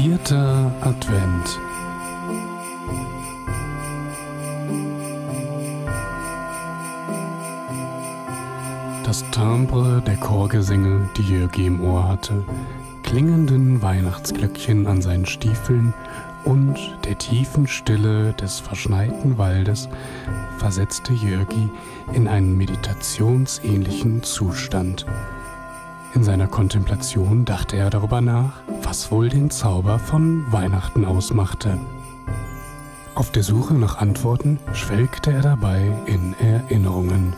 Vierter Advent. Das Timbre der Chorgesänge, die Jörgi im Ohr hatte, klingenden Weihnachtsglöckchen an seinen Stiefeln und der tiefen Stille des verschneiten Waldes versetzte Jörgi in einen meditationsähnlichen Zustand. In seiner Kontemplation dachte er darüber nach, was wohl den Zauber von Weihnachten ausmachte. Auf der Suche nach Antworten schwelgte er dabei in Erinnerungen.